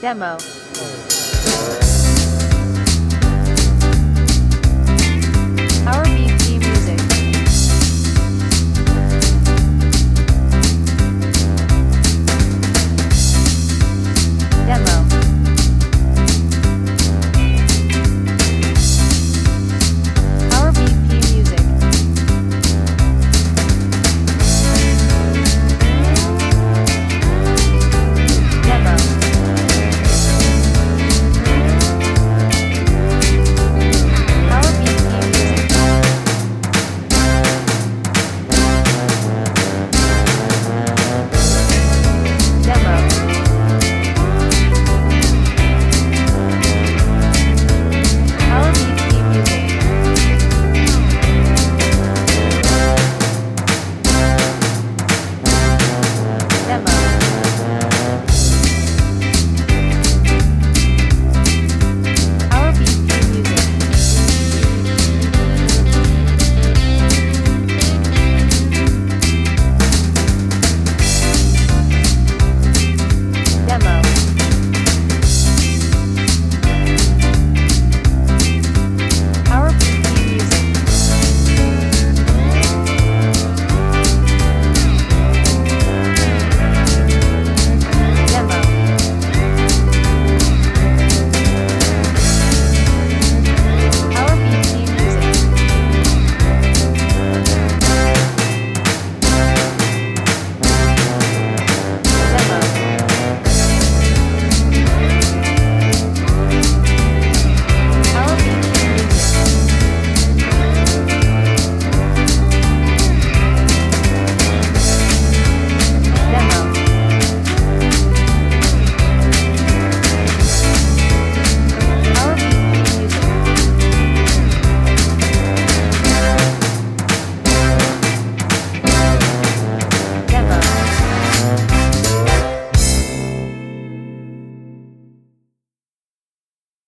Demo.